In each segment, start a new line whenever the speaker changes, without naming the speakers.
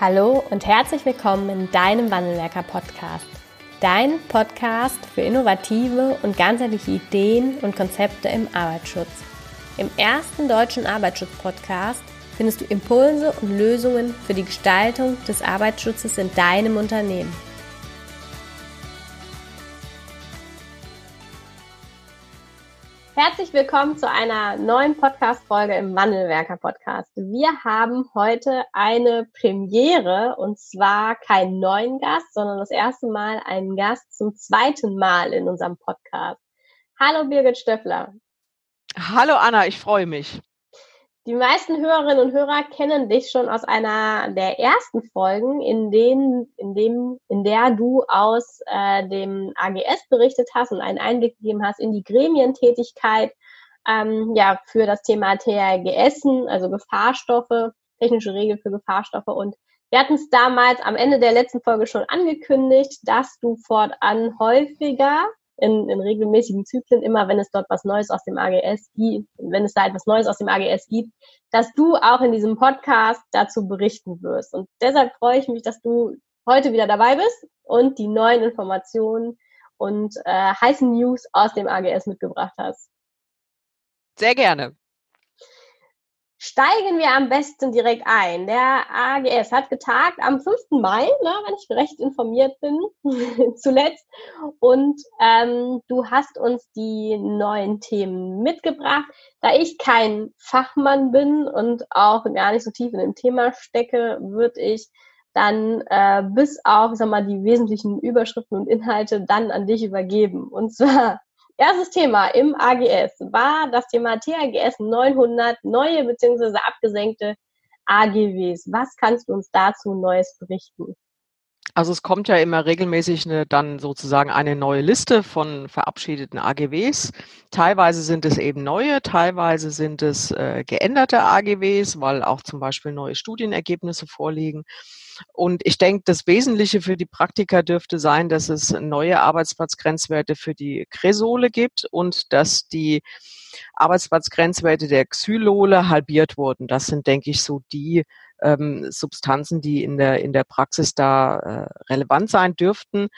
Hallo und herzlich willkommen in deinem Wandelwerker Podcast. Dein Podcast für innovative und ganzheitliche Ideen und Konzepte im Arbeitsschutz. Im ersten deutschen Arbeitsschutz-Podcast findest du Impulse und Lösungen für die Gestaltung des Arbeitsschutzes in deinem Unternehmen. Willkommen zu einer neuen Podcast-Folge im Wandelwerker Podcast. Wir haben heute eine Premiere und zwar keinen neuen Gast, sondern das erste Mal einen Gast zum zweiten Mal in unserem Podcast. Hallo Birgit Stöffler.
Hallo Anna, ich freue mich.
Die meisten Hörerinnen und Hörer kennen dich schon aus einer der ersten Folgen, in denen, in dem, in der du aus äh, dem AGS berichtet hast und einen Einblick gegeben hast in die Gremientätigkeit, ähm, ja, für das Thema THGS, also Gefahrstoffe, technische Regeln für Gefahrstoffe und wir hatten es damals am Ende der letzten Folge schon angekündigt, dass du fortan häufiger in, in regelmäßigen Zyklen, immer wenn es dort was Neues aus dem AGS gibt, wenn es da etwas Neues aus dem AGS gibt, dass du auch in diesem Podcast dazu berichten wirst. Und deshalb freue ich mich, dass du heute wieder dabei bist und die neuen Informationen und äh, heißen News aus dem AGS mitgebracht hast.
Sehr gerne.
Steigen wir am besten direkt ein. Der AGS hat getagt am 5. Mai, ne, wenn ich recht informiert bin, zuletzt. Und ähm, du hast uns die neuen Themen mitgebracht. Da ich kein Fachmann bin und auch gar nicht so tief in dem Thema stecke, würde ich dann äh, bis auf, sag mal, die wesentlichen Überschriften und Inhalte dann an dich übergeben. Und zwar Erstes Thema im AGS war das Thema THGS 900, neue bzw. abgesenkte AGWs. Was kannst du uns dazu Neues berichten?
Also es kommt ja immer regelmäßig eine, dann sozusagen eine neue Liste von verabschiedeten AGWs. Teilweise sind es eben neue, teilweise sind es äh, geänderte AGWs, weil auch zum Beispiel neue Studienergebnisse vorliegen. Und ich denke, das Wesentliche für die Praktiker dürfte sein, dass es neue Arbeitsplatzgrenzwerte für die Kresole gibt und dass die Arbeitsplatzgrenzwerte der Xylole halbiert wurden. Das sind, denke ich, so die ähm, Substanzen, die in der, in der Praxis da äh, relevant sein dürften.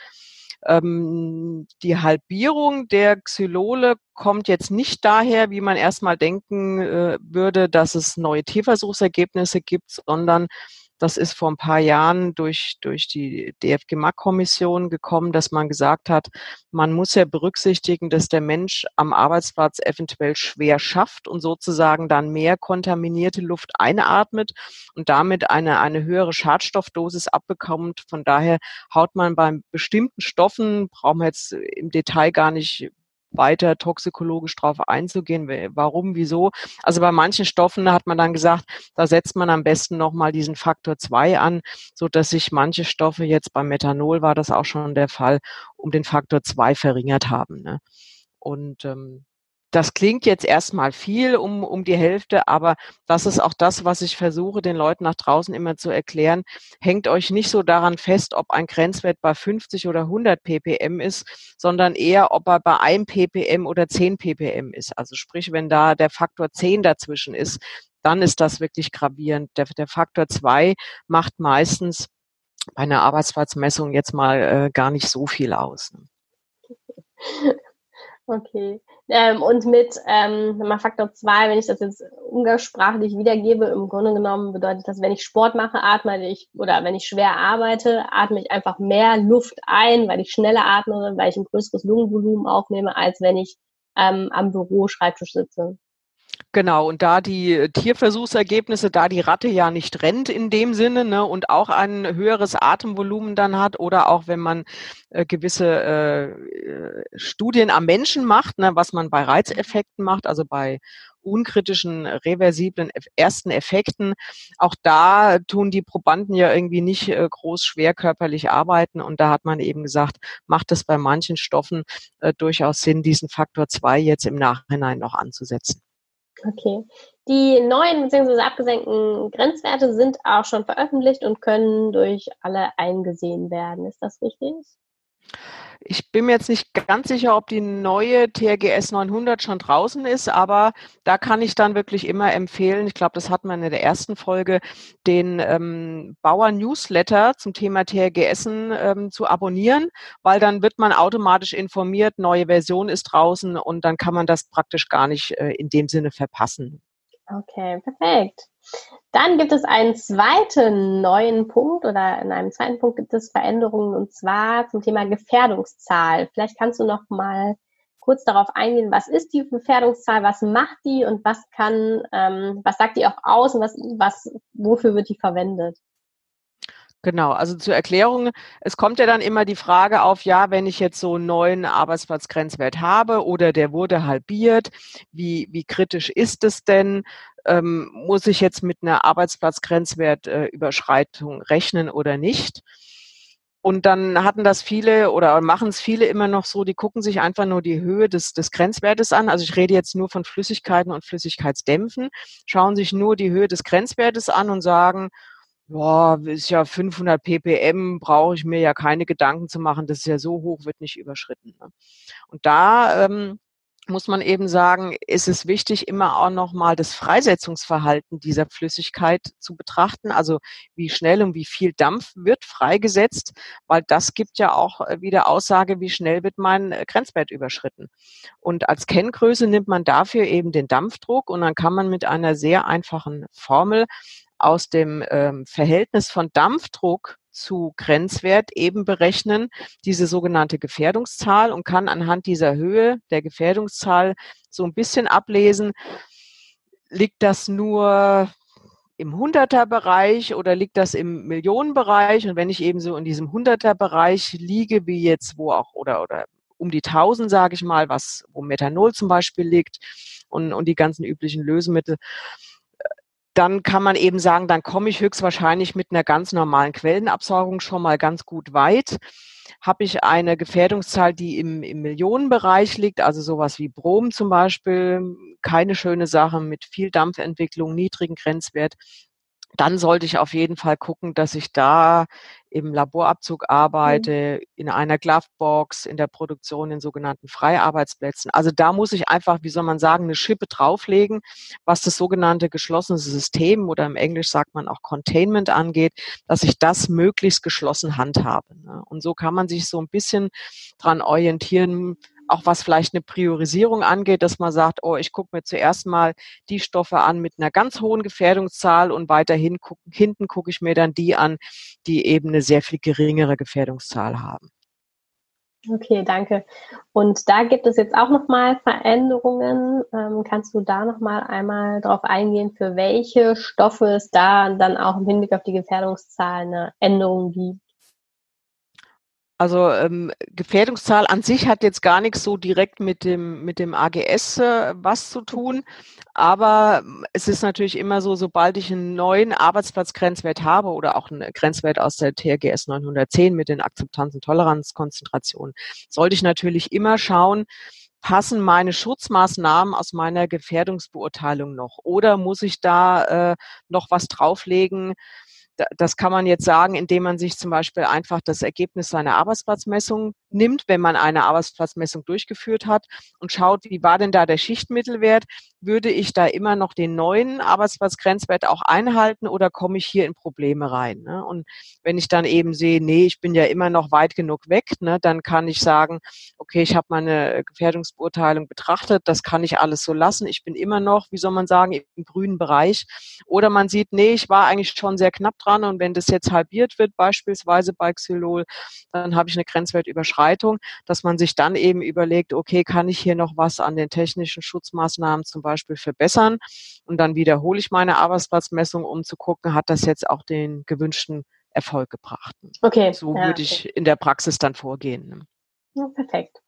Ähm, die Halbierung der Xylole kommt jetzt nicht daher, wie man erstmal denken äh, würde, dass es neue Tierversuchsergebnisse gibt, sondern das ist vor ein paar Jahren durch, durch die DFG-MAC-Kommission gekommen, dass man gesagt hat, man muss ja berücksichtigen, dass der Mensch am Arbeitsplatz eventuell schwer schafft und sozusagen dann mehr kontaminierte Luft einatmet und damit eine, eine höhere Schadstoffdosis abbekommt. Von daher haut man bei bestimmten Stoffen, brauchen wir jetzt im Detail gar nicht weiter toxikologisch drauf einzugehen. Warum, wieso? Also bei manchen Stoffen hat man dann gesagt, da setzt man am besten nochmal diesen Faktor 2 an, so dass sich manche Stoffe jetzt beim Methanol war das auch schon der Fall, um den Faktor 2 verringert haben. Ne? Und ähm, das klingt jetzt erstmal viel um, um die Hälfte, aber das ist auch das, was ich versuche, den Leuten nach draußen immer zu erklären. Hängt euch nicht so daran fest, ob ein Grenzwert bei 50 oder 100 ppm ist, sondern eher, ob er bei 1 ppm oder 10 ppm ist. Also sprich, wenn da der Faktor 10 dazwischen ist, dann ist das wirklich gravierend. Der, der Faktor 2 macht meistens bei einer Arbeitsplatzmessung jetzt mal äh, gar nicht so viel aus.
Okay. Ähm, und mit ähm, Faktor 2, wenn ich das jetzt umgangssprachlich wiedergebe, im Grunde genommen bedeutet das, wenn ich Sport mache, atme ich, oder wenn ich schwer arbeite, atme ich einfach mehr Luft ein, weil ich schneller atme, weil ich ein größeres Lungenvolumen aufnehme, als wenn ich ähm, am Büro Schreibtisch sitze.
Genau, und da die Tierversuchsergebnisse, da die Ratte ja nicht rennt in dem Sinne ne, und auch ein höheres Atemvolumen dann hat oder auch wenn man äh, gewisse äh, Studien am Menschen macht, ne, was man bei Reizeffekten macht, also bei unkritischen, reversiblen ersten Effekten. Auch da tun die Probanden ja irgendwie nicht äh, groß schwerkörperlich arbeiten. Und da hat man eben gesagt, macht es bei manchen Stoffen äh, durchaus Sinn, diesen Faktor 2 jetzt im Nachhinein noch anzusetzen.
Okay. Die neuen bzw. abgesenkten Grenzwerte sind auch schon veröffentlicht und können durch alle eingesehen werden. Ist das richtig?
Ich bin mir jetzt nicht ganz sicher, ob die neue TRGS 900 schon draußen ist, aber da kann ich dann wirklich immer empfehlen, ich glaube, das hat man in der ersten Folge, den ähm, Bauer-Newsletter zum Thema TRGS ähm, zu abonnieren, weil dann wird man automatisch informiert, neue Version ist draußen und dann kann man das praktisch gar nicht äh, in dem Sinne verpassen.
Okay, perfekt. Dann gibt es einen zweiten neuen Punkt oder in einem zweiten Punkt gibt es Veränderungen und zwar zum Thema Gefährdungszahl. Vielleicht kannst du noch mal kurz darauf eingehen, was ist die Gefährdungszahl, was macht die und was kann, ähm, was sagt die auch aus und was, was, wofür wird die verwendet?
Genau, also zur Erklärung, es kommt ja dann immer die Frage auf, ja, wenn ich jetzt so einen neuen Arbeitsplatzgrenzwert habe oder der wurde halbiert, wie, wie kritisch ist es denn? Ähm, muss ich jetzt mit einer Arbeitsplatzgrenzwertüberschreitung äh, rechnen oder nicht? Und dann hatten das viele oder machen es viele immer noch so, die gucken sich einfach nur die Höhe des, des Grenzwertes an. Also ich rede jetzt nur von Flüssigkeiten und Flüssigkeitsdämpfen, schauen sich nur die Höhe des Grenzwertes an und sagen, Boah, ist ja 500 ppm, brauche ich mir ja keine Gedanken zu machen, das ist ja so hoch, wird nicht überschritten. Ne? Und da ähm, muss man eben sagen, ist es wichtig, immer auch nochmal das Freisetzungsverhalten dieser Flüssigkeit zu betrachten. Also wie schnell und wie viel Dampf wird freigesetzt, weil das gibt ja auch äh, wieder Aussage, wie schnell wird mein äh, Grenzwert überschritten. Und als Kenngröße nimmt man dafür eben den Dampfdruck und dann kann man mit einer sehr einfachen Formel aus dem ähm, Verhältnis von Dampfdruck zu Grenzwert eben berechnen, diese sogenannte Gefährdungszahl und kann anhand dieser Höhe der Gefährdungszahl so ein bisschen ablesen, liegt das nur im Hunderterbereich oder liegt das im Millionenbereich? Und wenn ich eben so in diesem Hunderterbereich liege, wie jetzt wo auch oder oder um die 1000, sage ich mal, was wo Methanol zum Beispiel liegt und, und die ganzen üblichen Lösemittel, dann kann man eben sagen, dann komme ich höchstwahrscheinlich mit einer ganz normalen Quellenabsaugung schon mal ganz gut weit. Habe ich eine Gefährdungszahl, die im, im Millionenbereich liegt, also sowas wie Brom zum Beispiel, keine schöne Sache mit viel Dampfentwicklung, niedrigen Grenzwert, dann sollte ich auf jeden Fall gucken, dass ich da im Laborabzug mhm. arbeite, mhm. in einer Glovebox, in der Produktion in sogenannten Freiarbeitsplätzen. Also da muss ich einfach, wie soll man sagen, eine Schippe drauflegen, was das sogenannte geschlossene System oder im Englisch sagt man auch Containment angeht, dass ich das möglichst geschlossen handhabe. Ne? Und so kann man sich so ein bisschen dran orientieren, auch was vielleicht eine Priorisierung angeht, dass man sagt, oh, ich gucke mir zuerst mal die Stoffe an mit einer ganz hohen Gefährdungszahl und weiterhin guck, hinten gucke ich mir dann die an, die eben eine sehr viel geringere Gefährdungszahl haben.
Okay, danke. Und da gibt es jetzt auch nochmal Veränderungen. Ähm, kannst du da nochmal einmal darauf eingehen, für welche Stoffe es da dann auch im Hinblick auf die Gefährdungszahl eine Änderung gibt?
Also ähm, Gefährdungszahl an sich hat jetzt gar nichts so direkt mit dem, mit dem AGS äh, was zu tun. Aber ähm, es ist natürlich immer so, sobald ich einen neuen Arbeitsplatzgrenzwert habe oder auch einen Grenzwert aus der TRGS 910 mit den Akzeptanzen Toleranzkonzentrationen, sollte ich natürlich immer schauen, passen meine Schutzmaßnahmen aus meiner Gefährdungsbeurteilung noch? Oder muss ich da äh, noch was drauflegen, das kann man jetzt sagen, indem man sich zum Beispiel einfach das Ergebnis seiner Arbeitsplatzmessung nimmt, wenn man eine Arbeitsplatzmessung durchgeführt hat und schaut, wie war denn da der Schichtmittelwert? Würde ich da immer noch den neuen Arbeitsplatzgrenzwert auch einhalten oder komme ich hier in Probleme rein? Ne? Und wenn ich dann eben sehe, nee, ich bin ja immer noch weit genug weg, ne, dann kann ich sagen, okay, ich habe meine Gefährdungsbeurteilung betrachtet, das kann ich alles so lassen. Ich bin immer noch, wie soll man sagen, im grünen Bereich. Oder man sieht, nee, ich war eigentlich schon sehr knapp dran und wenn das jetzt halbiert wird, beispielsweise bei Xylol, dann habe ich eine Grenzwertüberschreitung, dass man sich dann eben überlegt, okay, kann ich hier noch was an den technischen Schutzmaßnahmen zum Beispiel verbessern? Und dann wiederhole ich meine Arbeitsplatzmessung, um zu gucken, hat das jetzt auch den gewünschten Erfolg gebracht. Okay. So ja, würde ich okay. in der Praxis dann vorgehen. Ne?
Ja, perfekt.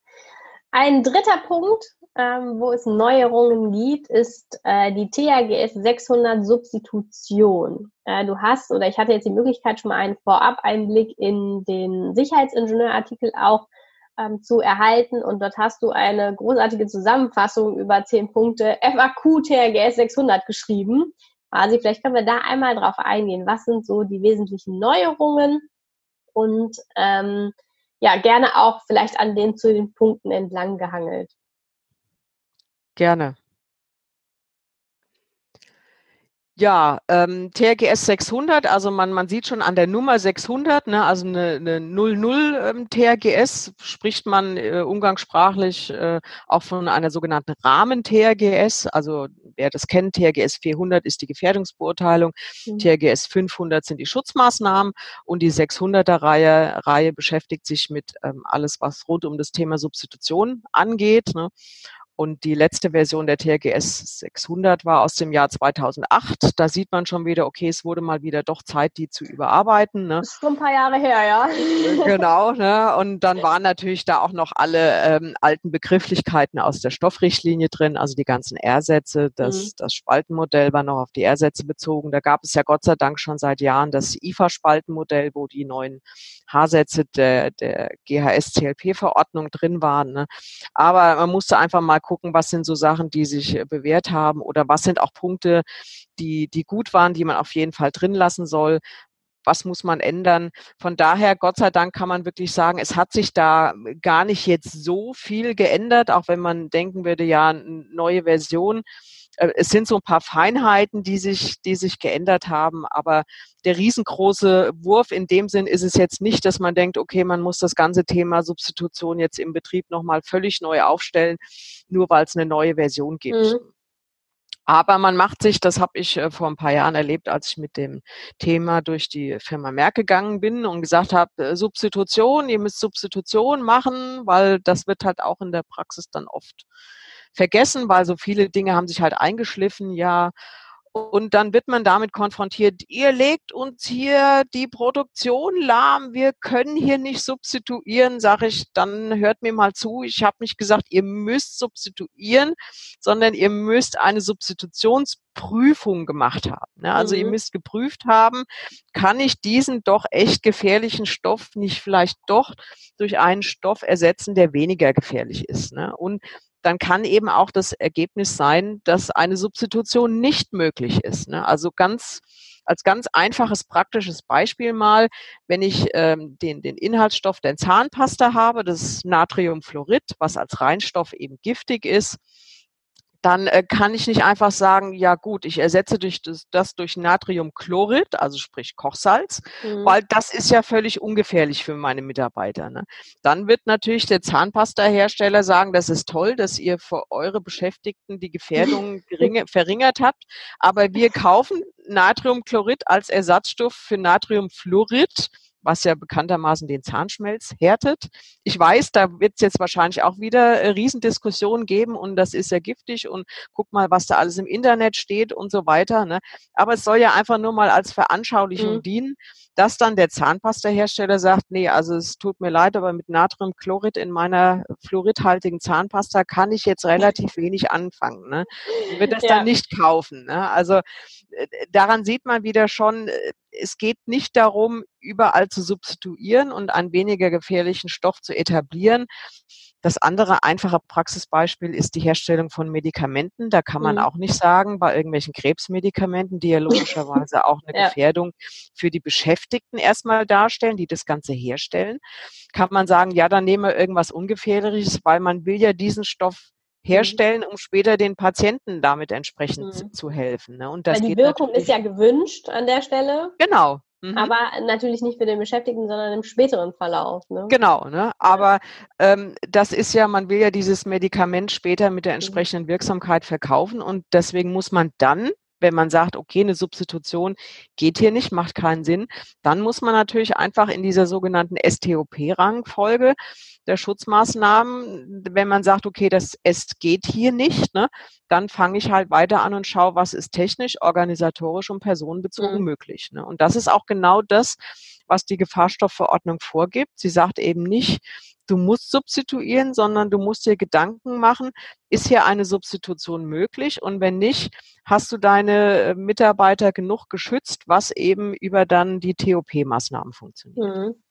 Ein dritter Punkt, ähm, wo es Neuerungen gibt, ist äh, die THGS 600 Substitution. Äh, du hast, oder ich hatte jetzt die Möglichkeit, schon mal einen Vorab-Einblick in den Sicherheitsingenieurartikel auch ähm, zu erhalten. Und dort hast du eine großartige Zusammenfassung über zehn Punkte FAQ THGS 600 geschrieben. Quasi, vielleicht können wir da einmal drauf eingehen. Was sind so die wesentlichen Neuerungen? Und ähm, ja, gerne auch vielleicht an den zu den Punkten entlang gehangelt.
Gerne. Ja, ähm, TRGS 600, also man, man sieht schon an der Nummer 600, ne, also eine, eine 00 ähm, TRGS spricht man äh, umgangssprachlich äh, auch von einer sogenannten Rahmen-TRGS. Also wer das kennt, TRGS 400 ist die Gefährdungsbeurteilung, mhm. TRGS 500 sind die Schutzmaßnahmen und die 600er Reihe, Reihe beschäftigt sich mit ähm, alles, was rund um das Thema Substitution angeht. Ne. Und die letzte Version der TRGS 600 war aus dem Jahr 2008. Da sieht man schon wieder, okay, es wurde mal wieder doch Zeit, die zu überarbeiten.
Ne? Das ist schon ein paar Jahre her, ja.
Äh, genau. Ne? Und dann waren natürlich da auch noch alle ähm, alten Begrifflichkeiten aus der Stoffrichtlinie drin, also die ganzen R-Sätze. Das, mhm. das Spaltenmodell war noch auf die R-Sätze bezogen. Da gab es ja Gott sei Dank schon seit Jahren das IFA-Spaltenmodell, wo die neuen H-Sätze der, der GHS-CLP-Verordnung drin waren. Ne? Aber man musste einfach mal gucken, was sind so Sachen, die sich äh, bewährt haben oder was sind auch Punkte, die, die gut waren, die man auf jeden Fall drin lassen soll. Was muss man ändern? Von daher, Gott sei Dank, kann man wirklich sagen, es hat sich da gar nicht jetzt so viel geändert, auch wenn man denken würde, ja, neue Version äh, es sind so ein paar Feinheiten, die sich, die sich geändert haben, aber der riesengroße Wurf in dem Sinn ist es jetzt nicht, dass man denkt, okay, man muss das ganze Thema Substitution jetzt im Betrieb nochmal völlig neu aufstellen, nur weil es eine neue Version gibt. Mhm. Aber man macht sich, das habe ich äh, vor ein paar Jahren erlebt, als ich mit dem Thema durch die Firma Merck gegangen bin und gesagt habe, äh, Substitution, ihr müsst Substitution machen, weil das wird halt auch in der Praxis dann oft vergessen, weil so viele Dinge haben sich halt eingeschliffen, ja. Und dann wird man damit konfrontiert, ihr legt uns hier die Produktion lahm, wir können hier nicht substituieren, sage ich, dann hört mir mal zu, ich habe nicht gesagt, ihr müsst substituieren, sondern ihr müsst eine Substitutionsprüfung gemacht haben. Ne? Also mhm. ihr müsst geprüft haben, kann ich diesen doch echt gefährlichen Stoff nicht vielleicht doch durch einen Stoff ersetzen, der weniger gefährlich ist. Ne? Und dann kann eben auch das Ergebnis sein, dass eine Substitution nicht möglich ist. Ne? Also ganz als ganz einfaches praktisches Beispiel mal, wenn ich ähm, den, den Inhaltsstoff der Zahnpasta habe, das Natriumfluorid, was als Reinstoff eben giftig ist, dann äh, kann ich nicht einfach sagen, ja gut, ich ersetze durch das, das durch Natriumchlorid, also sprich Kochsalz, mhm. weil das ist ja völlig ungefährlich für meine Mitarbeiter. Ne? Dann wird natürlich der Zahnpasta-Hersteller sagen, das ist toll, dass ihr für eure Beschäftigten die Gefährdung geringe, verringert habt, aber wir kaufen Natriumchlorid als Ersatzstoff für Natriumfluorid was ja bekanntermaßen den Zahnschmelz härtet. Ich weiß, da wird es jetzt wahrscheinlich auch wieder äh, Riesendiskussionen geben und das ist ja giftig und guck mal, was da alles im Internet steht und so weiter. Ne? Aber es soll ja einfach nur mal als Veranschaulichung mhm. dienen, dass dann der Zahnpastahersteller sagt, nee, also es tut mir leid, aber mit Natriumchlorid in meiner fluoridhaltigen Zahnpasta kann ich jetzt relativ wenig anfangen. Ne? Ich wird das ja. dann nicht kaufen. Ne? Also äh, daran sieht man wieder schon, äh, es geht nicht darum, überall zu substituieren und einen weniger gefährlichen Stoff zu etablieren. Das andere einfache Praxisbeispiel ist die Herstellung von Medikamenten. Da kann man mhm. auch nicht sagen, bei irgendwelchen Krebsmedikamenten, die ja logischerweise auch eine ja. Gefährdung für die Beschäftigten erstmal darstellen, die das Ganze herstellen, kann man sagen, ja, dann nehmen wir irgendwas Ungefährliches, weil man will ja diesen Stoff. Herstellen, um später den Patienten damit entsprechend mhm. zu helfen. Ne?
Und das Weil die Wirkung ist ja gewünscht an der Stelle.
Genau.
Mhm. Aber natürlich nicht für den Beschäftigten, sondern im späteren Verlauf. Ne?
Genau, ne? aber ähm, das ist ja, man will ja dieses Medikament später mit der mhm. entsprechenden Wirksamkeit verkaufen und deswegen muss man dann wenn man sagt, okay, eine Substitution geht hier nicht, macht keinen Sinn, dann muss man natürlich einfach in dieser sogenannten STOP-Rangfolge der Schutzmaßnahmen, wenn man sagt, okay, das es geht hier nicht, ne, dann fange ich halt weiter an und schaue, was ist technisch, organisatorisch und personenbezogen mhm. möglich. Ne? Und das ist auch genau das, was die Gefahrstoffverordnung vorgibt. Sie sagt eben nicht, du musst substituieren, sondern du musst dir Gedanken machen, ist hier eine Substitution möglich? Und wenn nicht, hast du deine äh, Mitarbeiter genug geschützt, was eben über dann die TOP-Maßnahmen funktioniert. Mhm.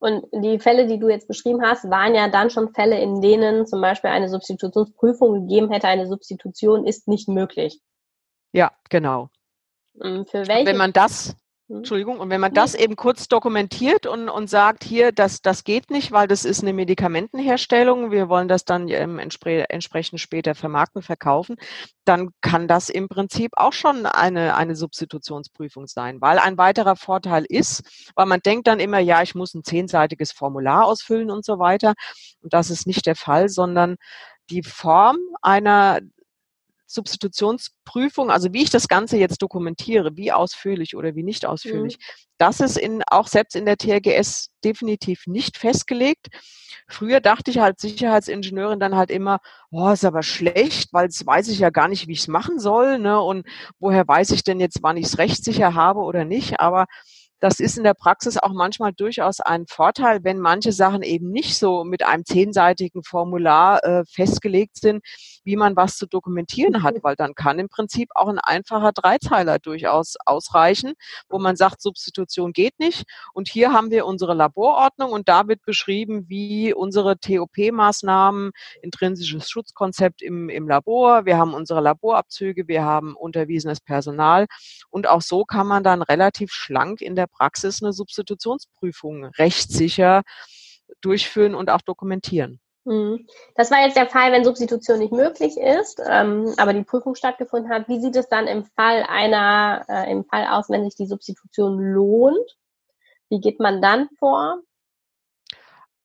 Und die Fälle, die du jetzt beschrieben hast, waren ja dann schon Fälle, in denen zum Beispiel eine Substitutionsprüfung gegeben hätte, eine Substitution ist nicht möglich.
Ja, genau.
Für welche?
Wenn man das. Entschuldigung, und wenn man das eben kurz dokumentiert und, und sagt, hier, das, das geht nicht, weil das ist eine Medikamentenherstellung, wir wollen das dann ähm, entspre entsprechend später vermarkten, verkaufen, dann kann das im Prinzip auch schon eine, eine Substitutionsprüfung sein, weil ein weiterer Vorteil ist, weil man denkt dann immer, ja, ich muss ein zehnseitiges Formular ausfüllen und so weiter. Und das ist nicht der Fall, sondern die Form einer Substitutionsprüfung, also wie ich das Ganze jetzt dokumentiere, wie ausführlich oder wie nicht ausführlich, mhm. das ist in, auch selbst in der TRGS definitiv nicht festgelegt. Früher dachte ich halt Sicherheitsingenieurin dann halt immer, oh, ist aber schlecht, weil es weiß ich ja gar nicht, wie ich es machen soll, ne? Und woher weiß ich denn jetzt, wann ich es rechtssicher habe oder nicht? Aber das ist in der Praxis auch manchmal durchaus ein Vorteil, wenn manche Sachen eben nicht so mit einem zehnseitigen Formular äh, festgelegt sind, wie man was zu dokumentieren hat, weil dann kann im Prinzip auch ein einfacher Dreizeiler durchaus ausreichen, wo man sagt, Substitution geht nicht. Und hier haben wir unsere Laborordnung und da wird beschrieben, wie unsere TOP-Maßnahmen, intrinsisches Schutzkonzept im, im Labor, wir haben unsere Laborabzüge, wir haben unterwiesenes Personal und auch so kann man dann relativ schlank in der Praxis eine Substitutionsprüfung rechtssicher durchführen und auch dokumentieren.
Mhm. Das war jetzt der Fall, wenn Substitution nicht möglich ist, ähm, aber die Prüfung stattgefunden hat. Wie sieht es dann im Fall einer, äh, im Fall aus, wenn sich die Substitution lohnt? Wie geht man dann vor?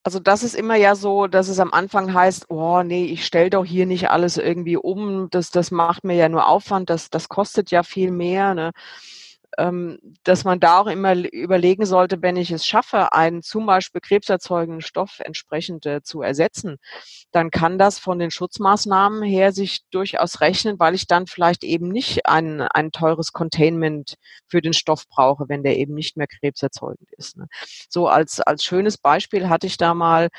Also das ist immer ja so, dass es am Anfang heißt, oh nee, ich stelle doch hier nicht alles irgendwie um, das, das macht mir ja nur Aufwand, das, das kostet ja viel mehr. Ne? Ähm, dass man da auch immer überlegen sollte, wenn ich es schaffe, einen zum Beispiel krebserzeugenden Stoff entsprechend äh, zu ersetzen, dann kann das von den Schutzmaßnahmen her sich durchaus rechnen, weil ich dann vielleicht eben nicht ein, ein teures Containment für den Stoff brauche, wenn der eben nicht mehr krebserzeugend ist. Ne? So als, als schönes Beispiel hatte ich da mal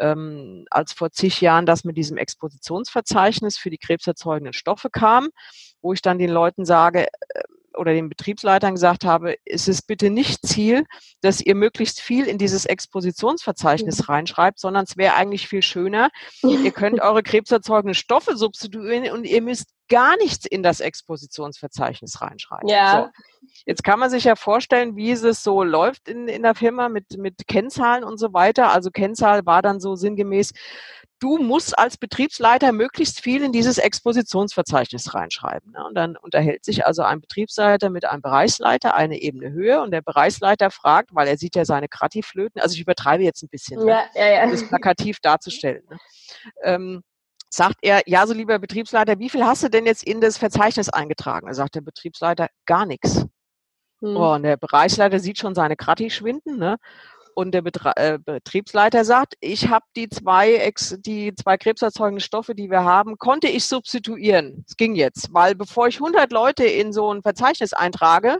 ähm, als vor zig Jahren das mit diesem Expositionsverzeichnis für die krebserzeugenden Stoffe kam, wo ich dann den Leuten sage, äh, oder den Betriebsleitern gesagt habe, ist es bitte nicht Ziel, dass ihr möglichst viel in dieses Expositionsverzeichnis mhm. reinschreibt, sondern es wäre eigentlich viel schöner. ihr könnt eure krebserzeugenden Stoffe substituieren und ihr müsst gar nichts in das Expositionsverzeichnis reinschreiben. Ja. So. Jetzt kann man sich ja vorstellen, wie es so läuft in, in der Firma mit, mit Kennzahlen und so weiter. Also Kennzahl war dann so sinngemäß, du musst als Betriebsleiter möglichst viel in dieses Expositionsverzeichnis reinschreiben. Ne? Und dann unterhält sich also ein Betriebsleiter mit einem Bereichsleiter eine Ebene höher und der Bereichsleiter fragt, weil er sieht ja seine Kratiflöten, also ich übertreibe jetzt ein bisschen, ne? ja, ja, ja. das plakativ darzustellen. Ne? Ähm, sagt er, ja, so lieber Betriebsleiter, wie viel hast du denn jetzt in das Verzeichnis eingetragen? Er sagt der Betriebsleiter, gar nichts. Hm. Oh, und der Bereichsleiter sieht schon seine Krati schwinden, ne? und der Betra äh, Betriebsleiter sagt, ich habe die zwei Ex die zwei krebserzeugenden Stoffe, die wir haben, konnte ich substituieren. Es ging jetzt, weil bevor ich 100 Leute in so ein Verzeichnis eintrage,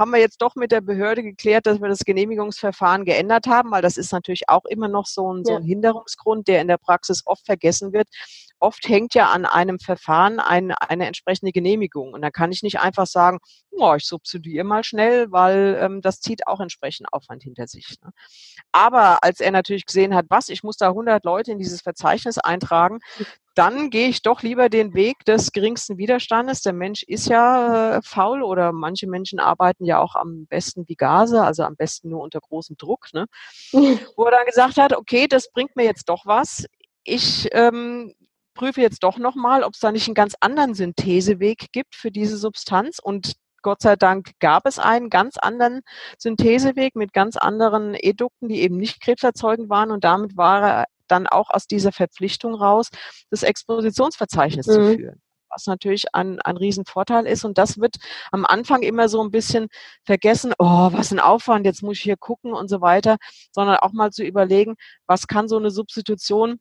haben wir jetzt doch mit der Behörde geklärt, dass wir das Genehmigungsverfahren geändert haben, weil das ist natürlich auch immer noch so ein, so ein Hinderungsgrund, der in der Praxis oft vergessen wird. Oft hängt ja an einem Verfahren ein, eine entsprechende Genehmigung. Und da kann ich nicht einfach sagen, oh, ich substituiere mal schnell, weil ähm, das zieht auch entsprechend Aufwand hinter sich. Ne? Aber als er natürlich gesehen hat, was, ich muss da 100 Leute in dieses Verzeichnis eintragen, dann gehe ich doch lieber den Weg des geringsten Widerstandes. Der Mensch ist ja äh, faul oder manche Menschen arbeiten ja auch am besten wie Gase, also am besten nur unter großem Druck. Ne? Wo er dann gesagt hat, okay, das bringt mir jetzt doch was. Ich ähm, prüfe jetzt doch nochmal, ob es da nicht einen ganz anderen Syntheseweg gibt für diese Substanz und Gott sei Dank gab es einen ganz anderen Syntheseweg mit ganz anderen Edukten, die eben nicht krebserzeugend waren und damit war er dann auch aus dieser Verpflichtung raus, das Expositionsverzeichnis mhm. zu führen was natürlich ein, ein Riesenvorteil ist. Und das wird am Anfang immer so ein bisschen vergessen, oh, was ein Aufwand, jetzt muss ich hier gucken und so weiter, sondern auch mal zu überlegen, was kann so eine Substitution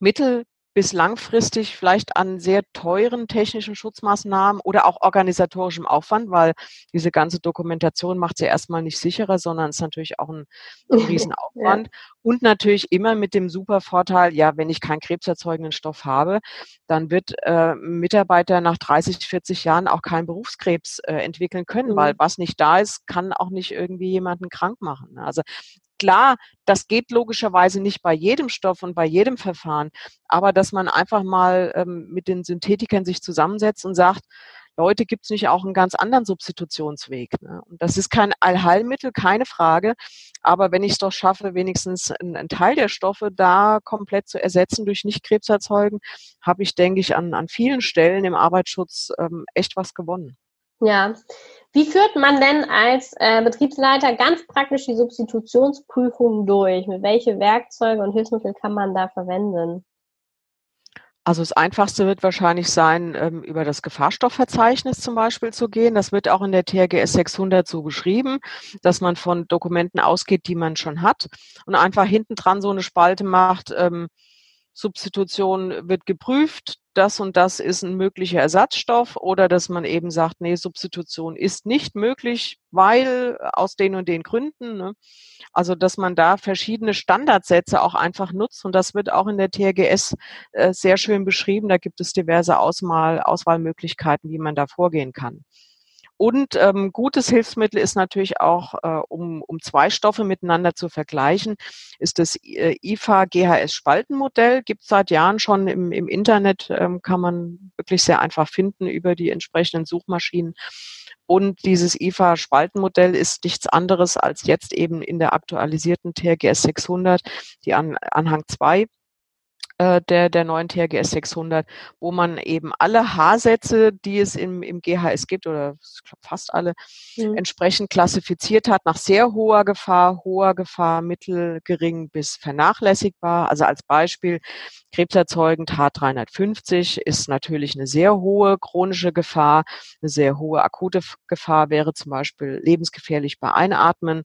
mittel- bis langfristig vielleicht an sehr teuren technischen Schutzmaßnahmen oder auch organisatorischem Aufwand, weil diese ganze Dokumentation macht sie erstmal nicht sicherer, sondern ist natürlich auch ein, ein Riesenaufwand. ja. Und natürlich immer mit dem super Vorteil, ja, wenn ich keinen krebserzeugenden Stoff habe, dann wird äh, Mitarbeiter nach 30, 40 Jahren auch keinen Berufskrebs äh, entwickeln können, mhm. weil was nicht da ist, kann auch nicht irgendwie jemanden krank machen. Also Klar, das geht logischerweise nicht bei jedem Stoff und bei jedem Verfahren, aber dass man einfach mal ähm, mit den Synthetikern sich zusammensetzt und sagt, Leute, gibt es nicht auch einen ganz anderen Substitutionsweg? Ne? Und das ist kein Allheilmittel, keine Frage. Aber wenn ich es doch schaffe, wenigstens einen, einen, Teil der Stoffe da komplett zu ersetzen durch nicht Krebserzeugen, habe ich, denke ich, an, an vielen Stellen im Arbeitsschutz ähm, echt was gewonnen.
Ja. Wie führt man denn als äh, Betriebsleiter ganz praktisch die Substitutionsprüfung durch? Mit welche Werkzeuge und Hilfsmittel kann man da verwenden?
Also das Einfachste wird wahrscheinlich sein, ähm, über das Gefahrstoffverzeichnis zum Beispiel zu gehen. Das wird auch in der TRGS 600 so beschrieben, dass man von Dokumenten ausgeht, die man schon hat und einfach hinten dran so eine Spalte macht, ähm, Substitution wird geprüft, das und das ist ein möglicher Ersatzstoff oder dass man eben sagt, nee, Substitution ist nicht möglich, weil aus den und den Gründen. Ne? Also dass man da verschiedene Standardsätze auch einfach nutzt und das wird auch in der TRGS äh, sehr schön beschrieben. Da gibt es diverse Auswahl, Auswahlmöglichkeiten, wie man da vorgehen kann. Und ähm, gutes Hilfsmittel ist natürlich auch, äh, um, um zwei Stoffe miteinander zu vergleichen, ist das äh, IFA GHS Spaltenmodell. Gibt es seit Jahren schon im, im Internet, ähm, kann man wirklich sehr einfach finden über die entsprechenden Suchmaschinen. Und dieses IFA Spaltenmodell ist nichts anderes als jetzt eben in der aktualisierten TRGS 600, die an Anhang 2 äh, der, der neuen THGS 600, wo man eben alle H-Sätze, die es im, im GHS gibt, oder ich glaube fast alle, mhm. entsprechend klassifiziert hat nach sehr hoher Gefahr, hoher Gefahr, mittel, gering bis vernachlässigbar. Also als Beispiel krebserzeugend H350 ist natürlich eine sehr hohe chronische Gefahr. Eine sehr hohe akute Gefahr wäre zum Beispiel lebensgefährlich bei Einatmen.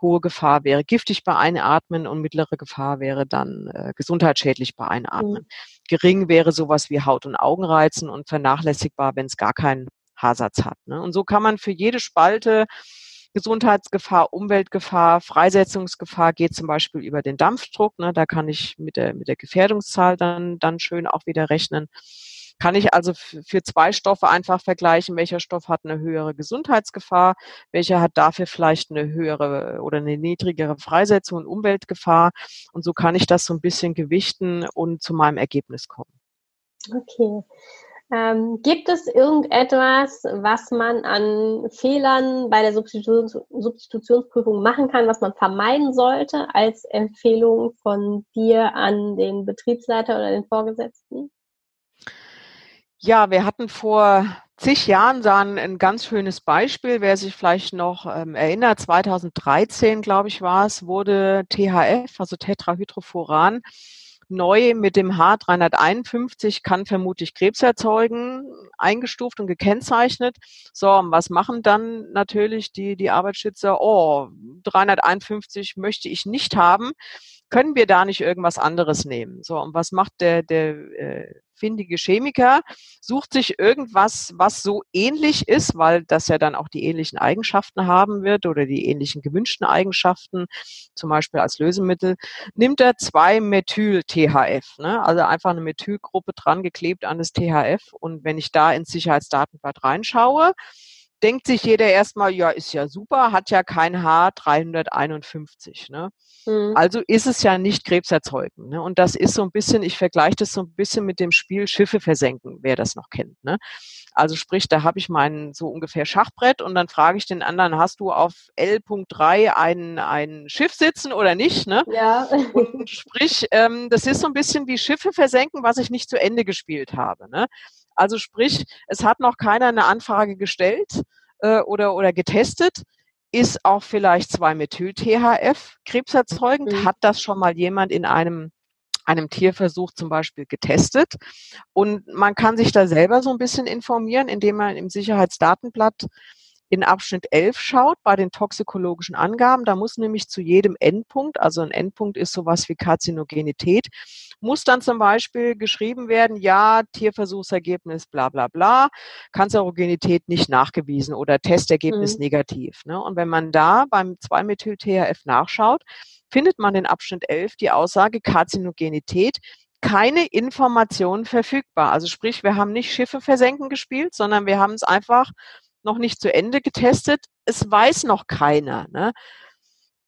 Hohe Gefahr wäre giftig bei Einatmen und mittlere Gefahr wäre dann äh, gesundheitsschädlich bei Einatmen. Mhm. Gering wäre sowas wie Haut- und Augenreizen und vernachlässigbar, wenn es gar keinen Haarsatz hat. Ne? Und so kann man für jede Spalte Gesundheitsgefahr, Umweltgefahr, Freisetzungsgefahr geht zum Beispiel über den Dampfdruck. Ne? Da kann ich mit der, mit der Gefährdungszahl dann, dann schön auch wieder rechnen. Kann ich also für zwei Stoffe einfach vergleichen, welcher Stoff hat eine höhere Gesundheitsgefahr, welcher hat dafür vielleicht eine höhere oder eine niedrigere Freisetzung und Umweltgefahr. Und so kann ich das so ein bisschen gewichten und zu meinem Ergebnis kommen.
Okay. Ähm, gibt es irgendetwas, was man an Fehlern bei der Substitutions Substitutionsprüfung machen kann, was man vermeiden sollte als Empfehlung von dir an den Betriebsleiter oder den Vorgesetzten?
Ja, wir hatten vor zig Jahren dann ein ganz schönes Beispiel, wer sich vielleicht noch ähm, erinnert, 2013, glaube ich, war es, wurde THF, also Tetrahydrofuran, neu mit dem H351 kann vermutlich Krebs erzeugen, eingestuft und gekennzeichnet. So, was machen dann natürlich die, die Arbeitsschützer? Oh, 351 möchte ich nicht haben. Können wir da nicht irgendwas anderes nehmen? So, und was macht der, der äh, findige Chemiker? Sucht sich irgendwas, was so ähnlich ist, weil das ja dann auch die ähnlichen Eigenschaften haben wird oder die ähnlichen gewünschten Eigenschaften, zum Beispiel als Lösemittel, nimmt er zwei Methyl-THF, ne? also einfach eine Methylgruppe dran geklebt an das THF. Und wenn ich da ins Sicherheitsdatenblatt reinschaue, denkt sich jeder erstmal, ja, ist ja super, hat ja kein H351. Ne? Mhm. Also ist es ja nicht krebserzeugend. Ne? Und das ist so ein bisschen, ich vergleiche das so ein bisschen mit dem Spiel Schiffe versenken, wer das noch kennt. Ne? Also sprich, da habe ich mein so ungefähr Schachbrett und dann frage ich den anderen, hast du auf L.3 ein, ein Schiff sitzen oder nicht? Ne?
Ja.
Und sprich, ähm, das ist so ein bisschen wie Schiffe versenken, was ich nicht zu Ende gespielt habe. Ne? Also sprich, es hat noch keiner eine Anfrage gestellt äh, oder, oder getestet. Ist auch vielleicht 2-Methyl-THF krebserzeugend? Mhm. Hat das schon mal jemand in einem einem Tierversuch zum Beispiel getestet. Und man kann sich da selber so ein bisschen informieren, indem man im Sicherheitsdatenblatt in Abschnitt 11 schaut, bei den toxikologischen Angaben, da muss nämlich zu jedem Endpunkt, also ein Endpunkt ist sowas wie Karzinogenität, muss dann zum Beispiel geschrieben werden, ja, Tierversuchsergebnis bla bla bla, Kanzerogenität nicht nachgewiesen oder Testergebnis mhm. negativ. Ne? Und wenn man da beim 2-Methyl-THF nachschaut, findet man in Abschnitt 11 die Aussage Karzinogenität keine Informationen verfügbar. Also sprich, wir haben nicht Schiffe versenken gespielt, sondern wir haben es einfach noch nicht zu Ende getestet. Es weiß noch keiner. Ne?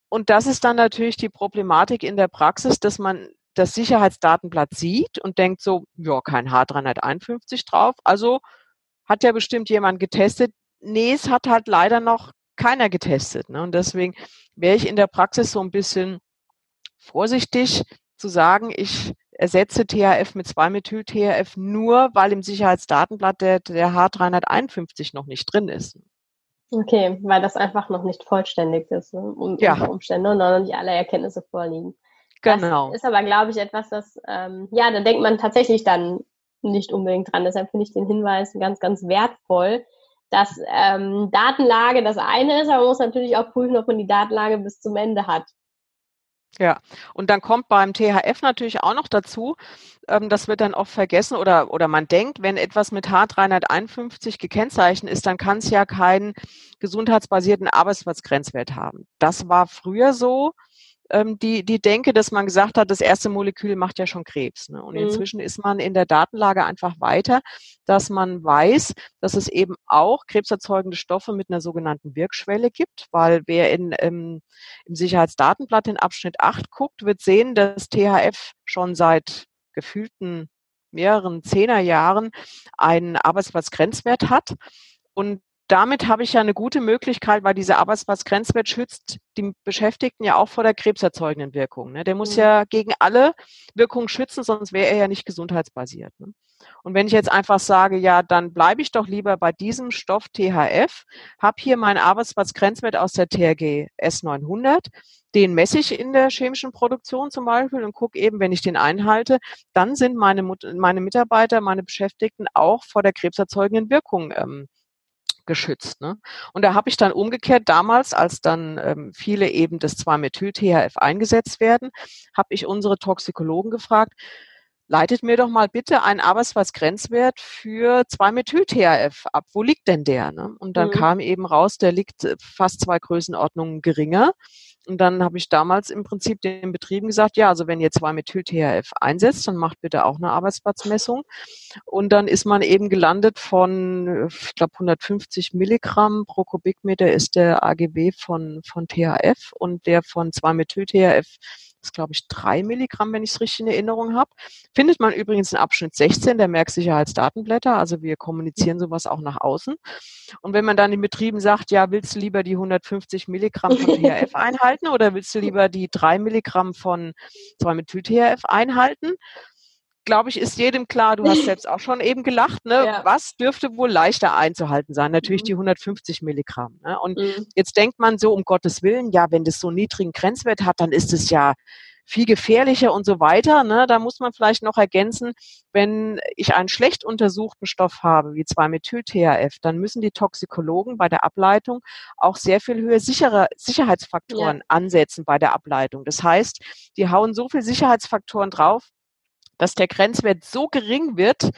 Und das ist dann natürlich die Problematik in der Praxis, dass man das Sicherheitsdatenblatt sieht und denkt so, ja, kein H351 drauf, also hat ja bestimmt jemand getestet. Nee, es hat halt leider noch keiner getestet. Ne? Und deswegen wäre ich in der Praxis so ein bisschen vorsichtig zu sagen, ich ersetze THF mit 2-Methyl-THF nur, weil im Sicherheitsdatenblatt der, der H351 noch nicht drin ist.
Okay, weil das einfach noch nicht vollständig ist, ne? um, ja. unter Umständen und noch nicht alle Erkenntnisse vorliegen. Genau. Das ist aber, glaube ich, etwas, das, ähm, ja, da denkt man tatsächlich dann nicht unbedingt dran. Deshalb finde ich den Hinweis ganz, ganz wertvoll, dass ähm, Datenlage das eine ist, aber man muss natürlich auch prüfen, ob man die Datenlage bis zum Ende hat.
Ja, und dann kommt beim THF natürlich auch noch dazu, ähm, das wird dann oft vergessen oder, oder man denkt, wenn etwas mit H351 gekennzeichnet ist, dann kann es ja keinen gesundheitsbasierten Arbeitsplatzgrenzwert haben. Das war früher so, ähm, die, die Denke, dass man gesagt hat, das erste Molekül macht ja schon Krebs. Ne? Und mhm. inzwischen ist man in der Datenlage einfach weiter, dass man weiß, dass es eben auch krebserzeugende Stoffe mit einer sogenannten Wirkschwelle gibt, weil wer in, ähm, im Sicherheitsdatenblatt in Abschnitt 8 guckt, wird sehen, dass THF schon seit gefühlten mehreren Zehnerjahren einen Arbeitsplatzgrenzwert hat. Und damit habe ich ja eine gute Möglichkeit, weil dieser Arbeitsplatzgrenzwert schützt die Beschäftigten ja auch vor der krebserzeugenden Wirkung. Ne? Der muss mhm. ja gegen alle Wirkungen schützen, sonst wäre er ja nicht gesundheitsbasiert. Ne? Und wenn ich jetzt einfach sage, ja, dann bleibe ich doch lieber bei diesem Stoff THF, habe hier meinen Arbeitsplatzgrenzwert aus der TRG S900, den messe ich in der chemischen Produktion zum Beispiel und gucke eben, wenn ich den einhalte, dann sind meine, meine Mitarbeiter, meine Beschäftigten auch vor der krebserzeugenden Wirkung ähm, geschützt. Ne? Und da habe ich dann umgekehrt damals, als dann ähm, viele eben das 2-Methyl-THF eingesetzt werden, habe ich unsere Toxikologen gefragt, leitet mir doch mal bitte einen Arbeitsplatzgrenzwert für 2-Methyl-THF ab. Wo liegt denn der? Ne? Und dann mhm. kam eben raus, der liegt äh, fast zwei Größenordnungen geringer. Und dann habe ich damals im Prinzip den Betrieben gesagt, ja, also wenn ihr 2-Methyl-THF einsetzt, dann macht bitte auch eine Arbeitsplatzmessung. Und dann ist man eben gelandet von, ich glaube, 150 Milligramm pro Kubikmeter ist der AGB von, von THF und der von 2-Methyl-THF es glaube ich drei Milligramm, wenn ich es richtig in Erinnerung habe. Findet man übrigens in Abschnitt 16 der Merksicherheitsdatenblätter. Also wir kommunizieren sowas auch nach außen. Und wenn man dann den Betrieben sagt, ja, willst du lieber die 150 Milligramm von THF einhalten oder willst du lieber die drei Milligramm von 2-Methyl-THF einhalten? Glaube ich, ist jedem klar, du hast selbst auch schon eben gelacht, ne? Ja. was dürfte wohl leichter einzuhalten sein? Natürlich mhm. die 150 Milligramm. Ne? Und mhm. jetzt denkt man so, um Gottes Willen, ja, wenn das so einen niedrigen Grenzwert hat, dann ist es ja viel gefährlicher und so weiter. Ne? Da muss man vielleicht noch ergänzen, wenn ich einen schlecht untersuchten Stoff habe, wie 2-Methyl-THF, dann müssen die Toxikologen bei der Ableitung auch sehr viel höher sichere Sicherheitsfaktoren ja. ansetzen bei der Ableitung. Das heißt, die hauen so viel Sicherheitsfaktoren drauf, dass der Grenzwert so gering wird,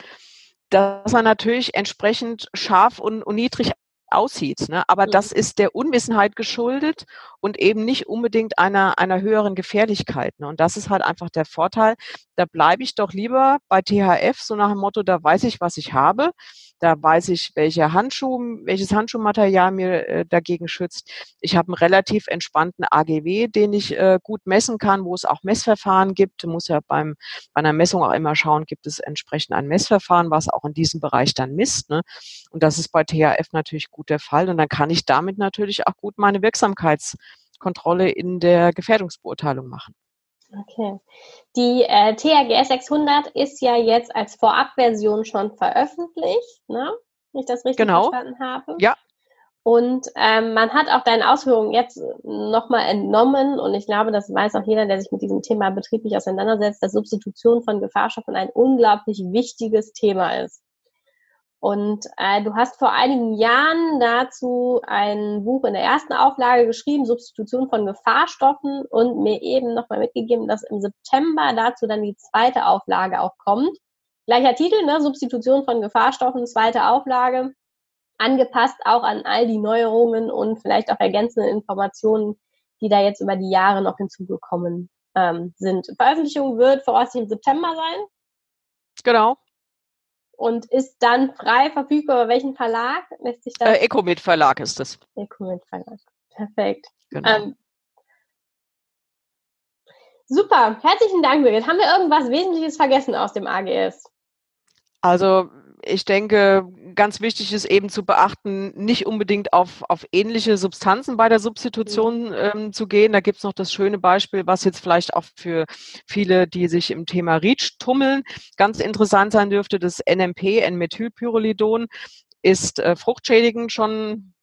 dass er natürlich entsprechend scharf und, und niedrig aussieht. Ne? Aber das ist der Unwissenheit geschuldet und eben nicht unbedingt einer, einer höheren Gefährlichkeit. Ne? Und das ist halt einfach der Vorteil. Da bleibe ich doch lieber bei THF, so nach dem Motto, da weiß ich, was ich habe. Da weiß ich, welche Handschuh, welches Handschuhmaterial mir äh, dagegen schützt. Ich habe einen relativ entspannten AGW, den ich äh, gut messen kann, wo es auch Messverfahren gibt. Ich muss ja beim, bei einer Messung auch immer schauen, gibt es entsprechend ein Messverfahren, was auch in diesem Bereich dann misst. Ne? Und das ist bei THF natürlich gut der Fall. Und dann kann ich damit natürlich auch gut meine Wirksamkeitskontrolle in der Gefährdungsbeurteilung machen.
Okay. Die äh, THGS 600 ist ja jetzt als Vorabversion schon veröffentlicht, ne? Wenn ich das richtig genau. verstanden habe.
Ja.
Und ähm, man hat auch deine Ausführungen jetzt nochmal entnommen und ich glaube, das weiß auch jeder, der sich mit diesem Thema betrieblich auseinandersetzt, dass Substitution von Gefahrstoffen ein unglaublich wichtiges Thema ist. Und äh, du hast vor einigen Jahren dazu ein Buch in der ersten Auflage geschrieben, Substitution von Gefahrstoffen, und mir eben nochmal mitgegeben, dass im September dazu dann die zweite Auflage auch kommt. Gleicher Titel, ne? Substitution von Gefahrstoffen, zweite Auflage, angepasst auch an all die Neuerungen und vielleicht auch ergänzende Informationen, die da jetzt über die Jahre noch hinzugekommen ähm, sind. Veröffentlichung wird voraussichtlich im September sein.
Genau
und ist dann frei verfügbar. Bei welchen Verlag lässt sich das?
Äh, Ecomit Verlag ist es.
Ecomit Verlag. Perfekt. Genau. Ähm, super. Herzlichen Dank, Birgit. Haben wir irgendwas Wesentliches vergessen aus dem AGS?
Also ich denke, ganz wichtig ist eben zu beachten, nicht unbedingt auf, auf ähnliche Substanzen bei der Substitution ähm, zu gehen. Da gibt es noch das schöne Beispiel, was jetzt vielleicht auch für viele, die sich im Thema REACH tummeln, ganz interessant sein dürfte. Das NMP, N-Methylpyrrolidon, ist äh, fruchtschädigend schon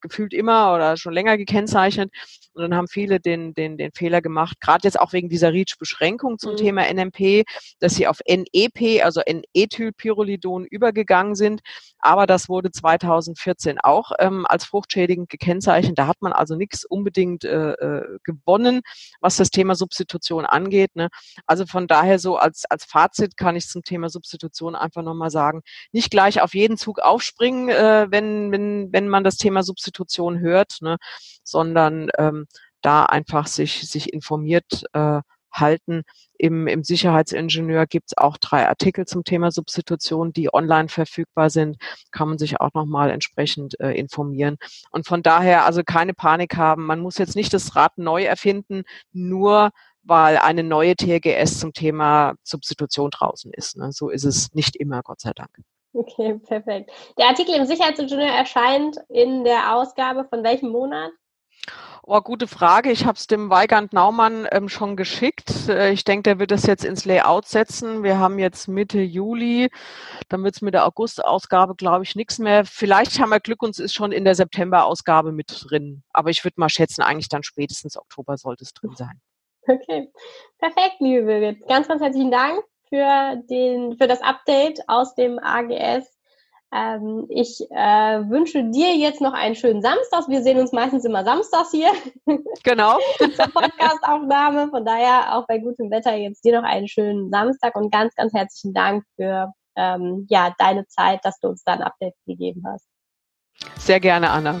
gefühlt immer oder schon länger gekennzeichnet. Und dann haben viele den, den, den Fehler gemacht, gerade jetzt auch wegen dieser REACH-Beschränkung zum mhm. Thema NMP, dass sie auf NEP, also N-Ethylpyrrolidon übergegangen sind. Aber das wurde 2014 auch ähm, als fruchtschädigend gekennzeichnet. Da hat man also nichts unbedingt äh, äh, gewonnen, was das Thema Substitution angeht. Ne? Also von daher so als, als Fazit kann ich zum Thema Substitution einfach nochmal sagen, nicht gleich auf jeden Zug aufspringen, äh, wenn, wenn, wenn man das Thema Substitution hört, ne? sondern ähm, da einfach sich, sich informiert äh, halten. Im, Im Sicherheitsingenieur gibt es auch drei Artikel zum Thema Substitution, die online verfügbar sind. Kann man sich auch nochmal entsprechend äh, informieren. Und von daher also keine Panik haben. Man muss jetzt nicht das Rad neu erfinden, nur weil eine neue TGS zum Thema Substitution draußen ist. Ne? So ist es nicht immer, Gott sei Dank.
Okay, perfekt. Der Artikel im Sicherheitsingenieur erscheint in der Ausgabe von welchem Monat?
Oh, gute Frage. Ich habe es dem Weigand Naumann ähm, schon geschickt. Äh, ich denke, der wird das jetzt ins Layout setzen. Wir haben jetzt Mitte Juli. Dann wird es mit der August-Ausgabe, glaube ich, nichts mehr. Vielleicht haben wir Glück und es ist schon in der September-Ausgabe mit drin. Aber ich würde mal schätzen, eigentlich dann spätestens Oktober sollte es drin sein.
Okay, perfekt, liebe Birgit. Ganz, ganz herzlichen Dank für, den, für das Update aus dem AGS ähm, ich äh, wünsche dir jetzt noch einen schönen Samstag. Wir sehen uns meistens immer samstags hier.
Genau.
zur Podcastaufnahme. Von daher auch bei gutem Wetter jetzt dir noch einen schönen Samstag und ganz, ganz herzlichen Dank für ähm, ja, deine Zeit, dass du uns da ein Update gegeben hast.
Sehr gerne, Anna.